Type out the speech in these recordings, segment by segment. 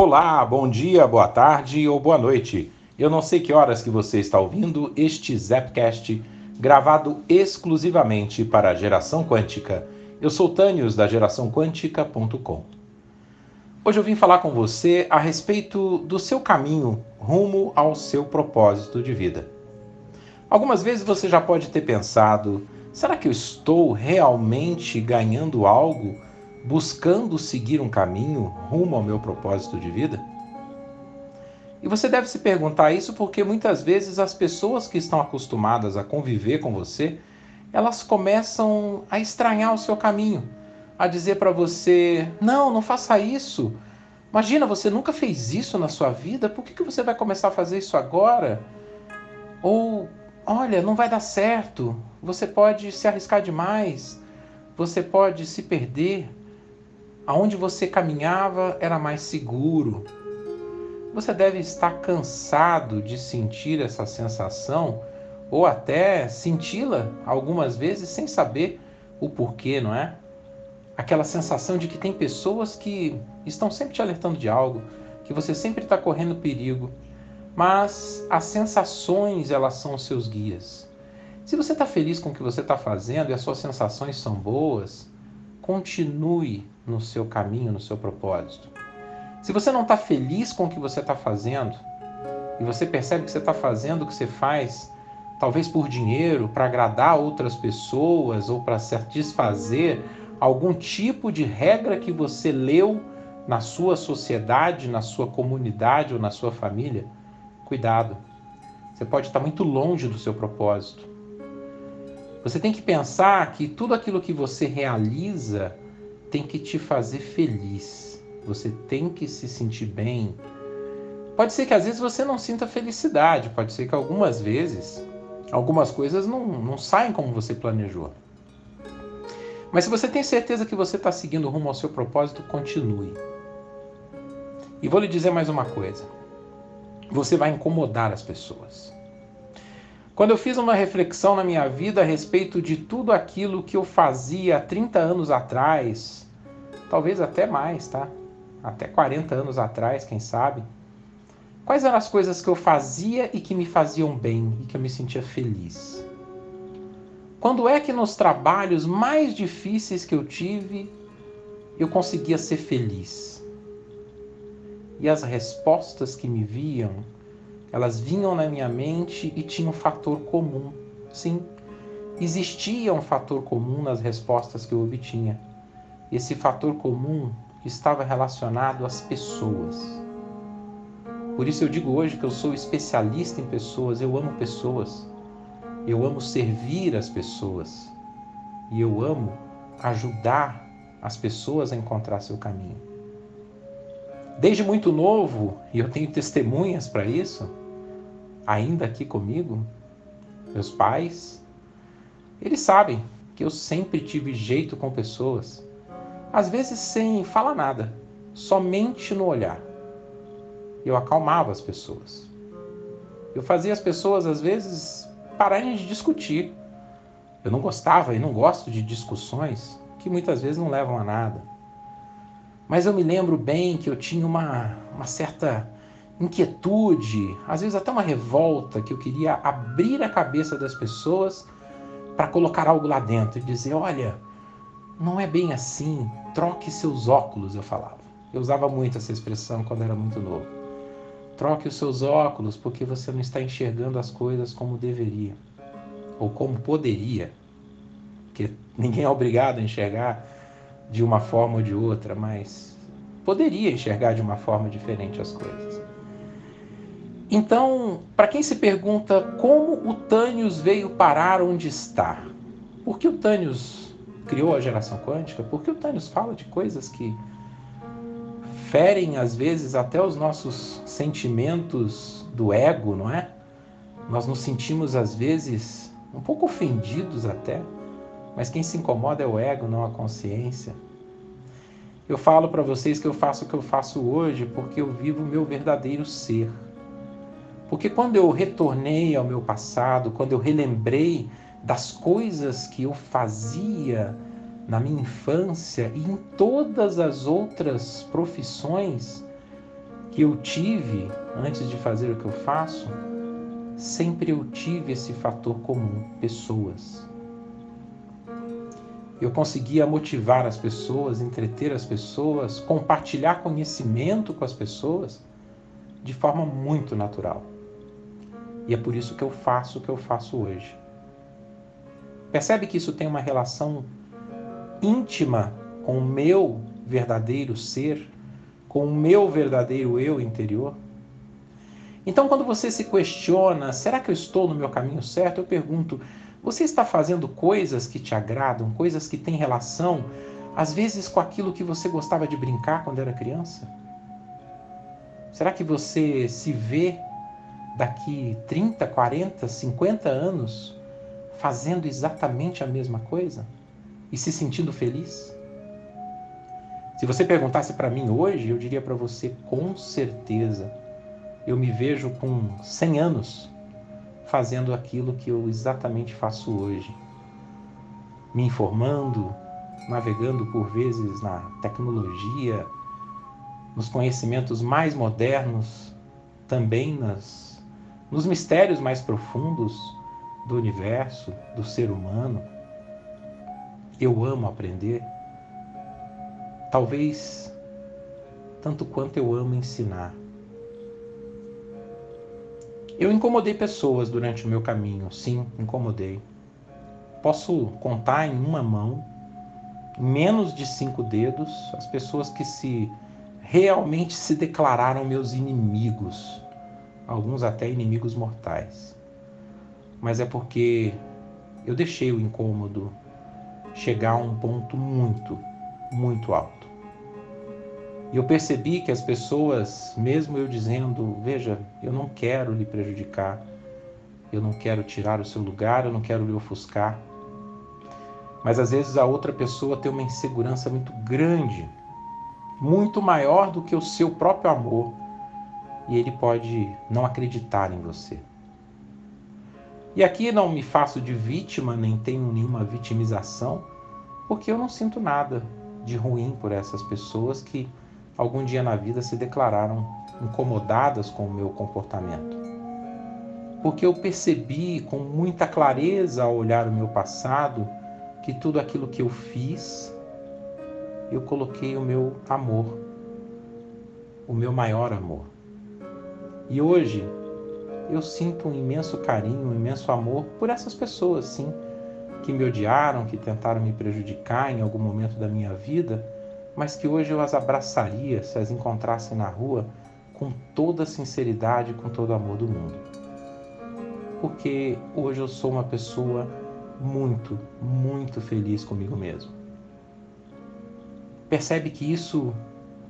Olá, bom dia, boa tarde ou boa noite. Eu não sei que horas que você está ouvindo este Zapcast gravado exclusivamente para a Geração Quântica. Eu sou Tânios da geraçãoquântica.com. Hoje eu vim falar com você a respeito do seu caminho rumo ao seu propósito de vida. Algumas vezes você já pode ter pensado: será que eu estou realmente ganhando algo buscando seguir um caminho rumo ao meu propósito de vida? E você deve se perguntar isso porque muitas vezes as pessoas que estão acostumadas a conviver com você, elas começam a estranhar o seu caminho, a dizer para você: não, não faça isso. Imagina, você nunca fez isso na sua vida, por que, que você vai começar a fazer isso agora? Ou, olha, não vai dar certo, você pode se arriscar demais, você pode se perder aonde você caminhava era mais seguro. Você deve estar cansado de sentir essa sensação ou até senti-la algumas vezes sem saber o porquê, não é? Aquela sensação de que tem pessoas que estão sempre te alertando de algo, que você sempre está correndo perigo, mas as sensações elas são os seus guias. Se você está feliz com o que você está fazendo e as suas sensações são boas, continue no seu caminho, no seu propósito. Se você não está feliz com o que você está fazendo, e você percebe que você está fazendo o que você faz, talvez por dinheiro, para agradar outras pessoas ou para satisfazer algum tipo de regra que você leu na sua sociedade, na sua comunidade ou na sua família, cuidado. Você pode estar muito longe do seu propósito. Você tem que pensar que tudo aquilo que você realiza tem que te fazer feliz. Você tem que se sentir bem. Pode ser que às vezes você não sinta felicidade, pode ser que algumas vezes algumas coisas não, não saem como você planejou. Mas se você tem certeza que você está seguindo rumo ao seu propósito, continue. E vou lhe dizer mais uma coisa: você vai incomodar as pessoas. Quando eu fiz uma reflexão na minha vida a respeito de tudo aquilo que eu fazia há 30 anos atrás, talvez até mais, tá? Até 40 anos atrás, quem sabe. Quais eram as coisas que eu fazia e que me faziam bem e que eu me sentia feliz? Quando é que nos trabalhos mais difíceis que eu tive eu conseguia ser feliz? E as respostas que me viam elas vinham na minha mente e tinham um fator comum. Sim, existia um fator comum nas respostas que eu obtinha. Esse fator comum estava relacionado às pessoas. Por isso eu digo hoje que eu sou especialista em pessoas, eu amo pessoas. Eu amo servir as pessoas. E eu amo ajudar as pessoas a encontrar seu caminho. Desde muito novo, e eu tenho testemunhas para isso, ainda aqui comigo, meus pais, eles sabem que eu sempre tive jeito com pessoas, às vezes sem falar nada, somente no olhar. Eu acalmava as pessoas. Eu fazia as pessoas, às vezes, pararem de discutir. Eu não gostava e não gosto de discussões que muitas vezes não levam a nada. Mas eu me lembro bem que eu tinha uma, uma certa inquietude, às vezes até uma revolta, que eu queria abrir a cabeça das pessoas para colocar algo lá dentro e dizer: olha, não é bem assim, troque seus óculos, eu falava. Eu usava muito essa expressão quando era muito novo. Troque os seus óculos porque você não está enxergando as coisas como deveria ou como poderia. Porque ninguém é obrigado a enxergar de uma forma ou de outra, mas poderia enxergar de uma forma diferente as coisas. Então, para quem se pergunta como o Tânios veio parar onde está, por que o Tânios criou a geração quântica? Por que o Tânios fala de coisas que ferem às vezes até os nossos sentimentos do ego, não é? Nós nos sentimos às vezes um pouco ofendidos até, mas quem se incomoda é o ego, não a consciência. Eu falo para vocês que eu faço o que eu faço hoje porque eu vivo o meu verdadeiro ser. Porque quando eu retornei ao meu passado, quando eu relembrei das coisas que eu fazia na minha infância e em todas as outras profissões, que eu tive antes de fazer o que eu faço, sempre eu tive esse fator comum: pessoas. Eu conseguia motivar as pessoas, entreter as pessoas, compartilhar conhecimento com as pessoas de forma muito natural. E é por isso que eu faço o que eu faço hoje. Percebe que isso tem uma relação íntima com o meu verdadeiro ser, com o meu verdadeiro eu interior? Então, quando você se questiona, será que eu estou no meu caminho certo? Eu pergunto, você está fazendo coisas que te agradam, coisas que têm relação, às vezes, com aquilo que você gostava de brincar quando era criança? Será que você se vê daqui 30, 40, 50 anos fazendo exatamente a mesma coisa e se sentindo feliz? Se você perguntasse para mim hoje, eu diria para você com certeza. Eu me vejo com 100 anos fazendo aquilo que eu exatamente faço hoje. Me informando, navegando por vezes na tecnologia, nos conhecimentos mais modernos, também nas nos mistérios mais profundos do universo, do ser humano. Eu amo aprender, talvez tanto quanto eu amo ensinar. Eu incomodei pessoas durante o meu caminho, sim, incomodei. Posso contar em uma mão, menos de cinco dedos, as pessoas que se realmente se declararam meus inimigos alguns até inimigos mortais. Mas é porque eu deixei o incômodo chegar a um ponto muito, muito alto. E eu percebi que as pessoas, mesmo eu dizendo, veja, eu não quero lhe prejudicar, eu não quero tirar o seu lugar, eu não quero lhe ofuscar. Mas às vezes a outra pessoa tem uma insegurança muito grande, muito maior do que o seu próprio amor e ele pode não acreditar em você. E aqui não me faço de vítima, nem tenho nenhuma vitimização, porque eu não sinto nada de ruim por essas pessoas que algum dia na vida se declararam incomodadas com o meu comportamento. Porque eu percebi com muita clareza ao olhar o meu passado que tudo aquilo que eu fiz, eu coloquei o meu amor, o meu maior amor. E hoje eu sinto um imenso carinho, um imenso amor por essas pessoas, sim, que me odiaram, que tentaram me prejudicar em algum momento da minha vida, mas que hoje eu as abraçaria se as encontrasse na rua com toda a sinceridade, com todo o amor do mundo. Porque hoje eu sou uma pessoa muito, muito feliz comigo mesmo. Percebe que isso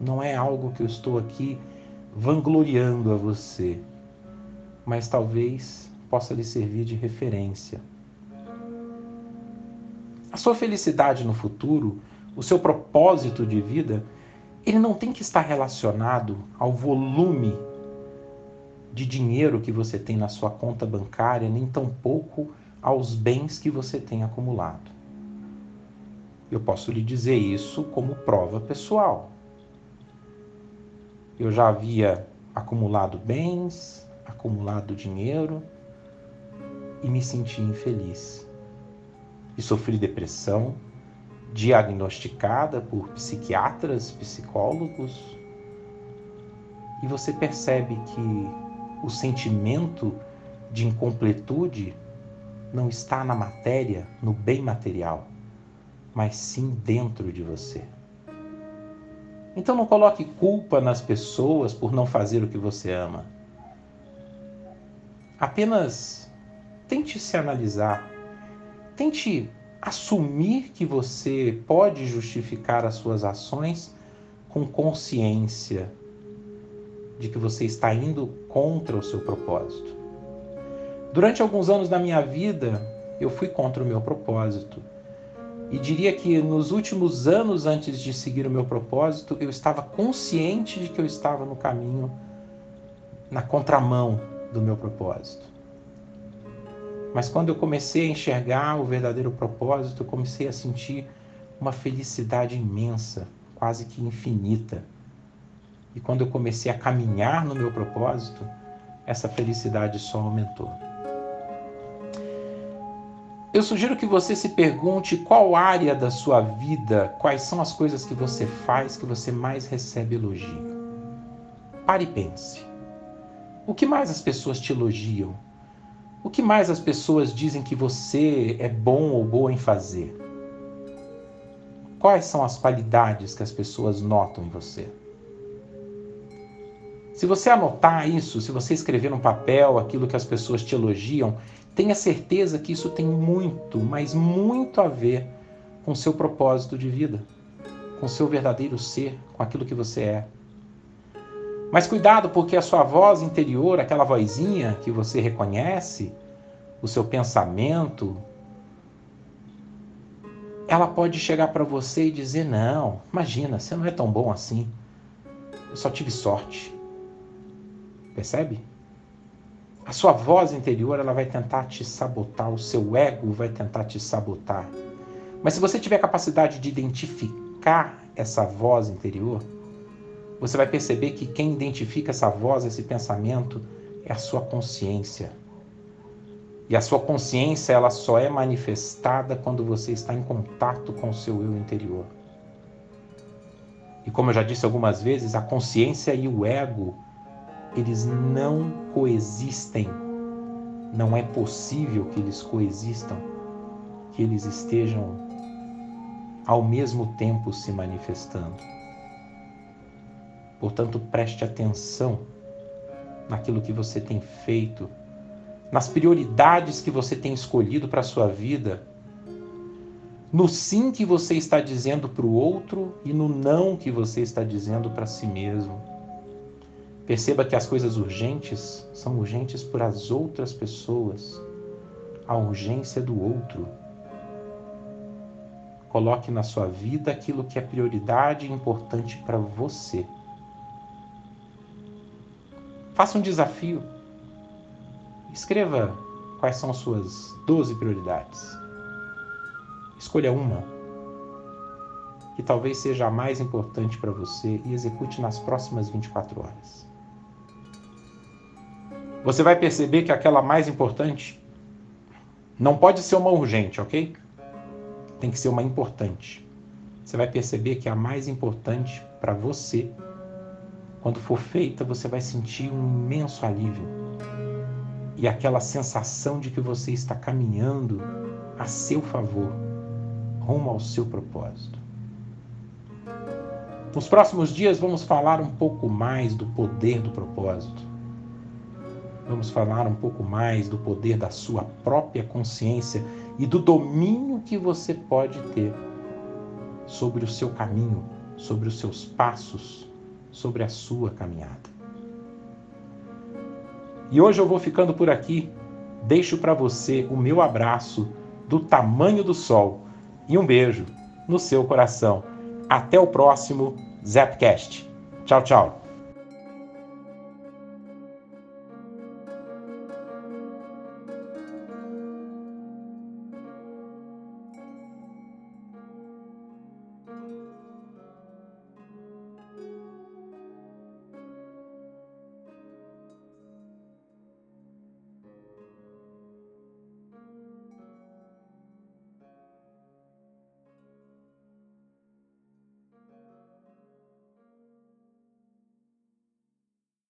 não é algo que eu estou aqui vangloriando a você, mas talvez possa lhe servir de referência. A sua felicidade no futuro, o seu propósito de vida, ele não tem que estar relacionado ao volume de dinheiro que você tem na sua conta bancária, nem tampouco aos bens que você tem acumulado. Eu posso lhe dizer isso como prova pessoal eu já havia acumulado bens, acumulado dinheiro e me senti infeliz. E sofri depressão, diagnosticada por psiquiatras, psicólogos. E você percebe que o sentimento de incompletude não está na matéria, no bem material, mas sim dentro de você. Então não coloque culpa nas pessoas por não fazer o que você ama. Apenas tente se analisar. Tente assumir que você pode justificar as suas ações com consciência de que você está indo contra o seu propósito. Durante alguns anos da minha vida, eu fui contra o meu propósito. E diria que nos últimos anos antes de seguir o meu propósito, eu estava consciente de que eu estava no caminho, na contramão do meu propósito. Mas quando eu comecei a enxergar o verdadeiro propósito, eu comecei a sentir uma felicidade imensa, quase que infinita. E quando eu comecei a caminhar no meu propósito, essa felicidade só aumentou. Eu sugiro que você se pergunte qual área da sua vida, quais são as coisas que você faz que você mais recebe elogio. Pare e pense. O que mais as pessoas te elogiam? O que mais as pessoas dizem que você é bom ou boa em fazer? Quais são as qualidades que as pessoas notam em você? Se você anotar isso, se você escrever no papel aquilo que as pessoas te elogiam, tenha certeza que isso tem muito, mas muito a ver com seu propósito de vida, com seu verdadeiro ser, com aquilo que você é. Mas cuidado, porque a sua voz interior, aquela vozinha que você reconhece, o seu pensamento, ela pode chegar para você e dizer: Não, imagina, você não é tão bom assim. Eu só tive sorte. Percebe? A sua voz interior ela vai tentar te sabotar, o seu ego vai tentar te sabotar. Mas se você tiver capacidade de identificar essa voz interior, você vai perceber que quem identifica essa voz, esse pensamento, é a sua consciência. E a sua consciência ela só é manifestada quando você está em contato com o seu eu interior. E como eu já disse algumas vezes, a consciência e o ego eles não coexistem. Não é possível que eles coexistam, que eles estejam ao mesmo tempo se manifestando. Portanto, preste atenção naquilo que você tem feito, nas prioridades que você tem escolhido para a sua vida, no sim que você está dizendo para o outro e no não que você está dizendo para si mesmo. Perceba que as coisas urgentes são urgentes por as outras pessoas, a urgência do outro. Coloque na sua vida aquilo que é prioridade e importante para você. Faça um desafio. Escreva quais são suas 12 prioridades. Escolha uma que talvez seja a mais importante para você e execute nas próximas 24 horas você vai perceber que aquela mais importante não pode ser uma urgente, ok? Tem que ser uma importante. Você vai perceber que a mais importante para você, quando for feita, você vai sentir um imenso alívio. E aquela sensação de que você está caminhando a seu favor, rumo ao seu propósito. Nos próximos dias vamos falar um pouco mais do poder do propósito Vamos falar um pouco mais do poder da sua própria consciência e do domínio que você pode ter sobre o seu caminho, sobre os seus passos, sobre a sua caminhada. E hoje eu vou ficando por aqui. Deixo para você o meu abraço do tamanho do sol e um beijo no seu coração. Até o próximo Zapcast. Tchau, tchau.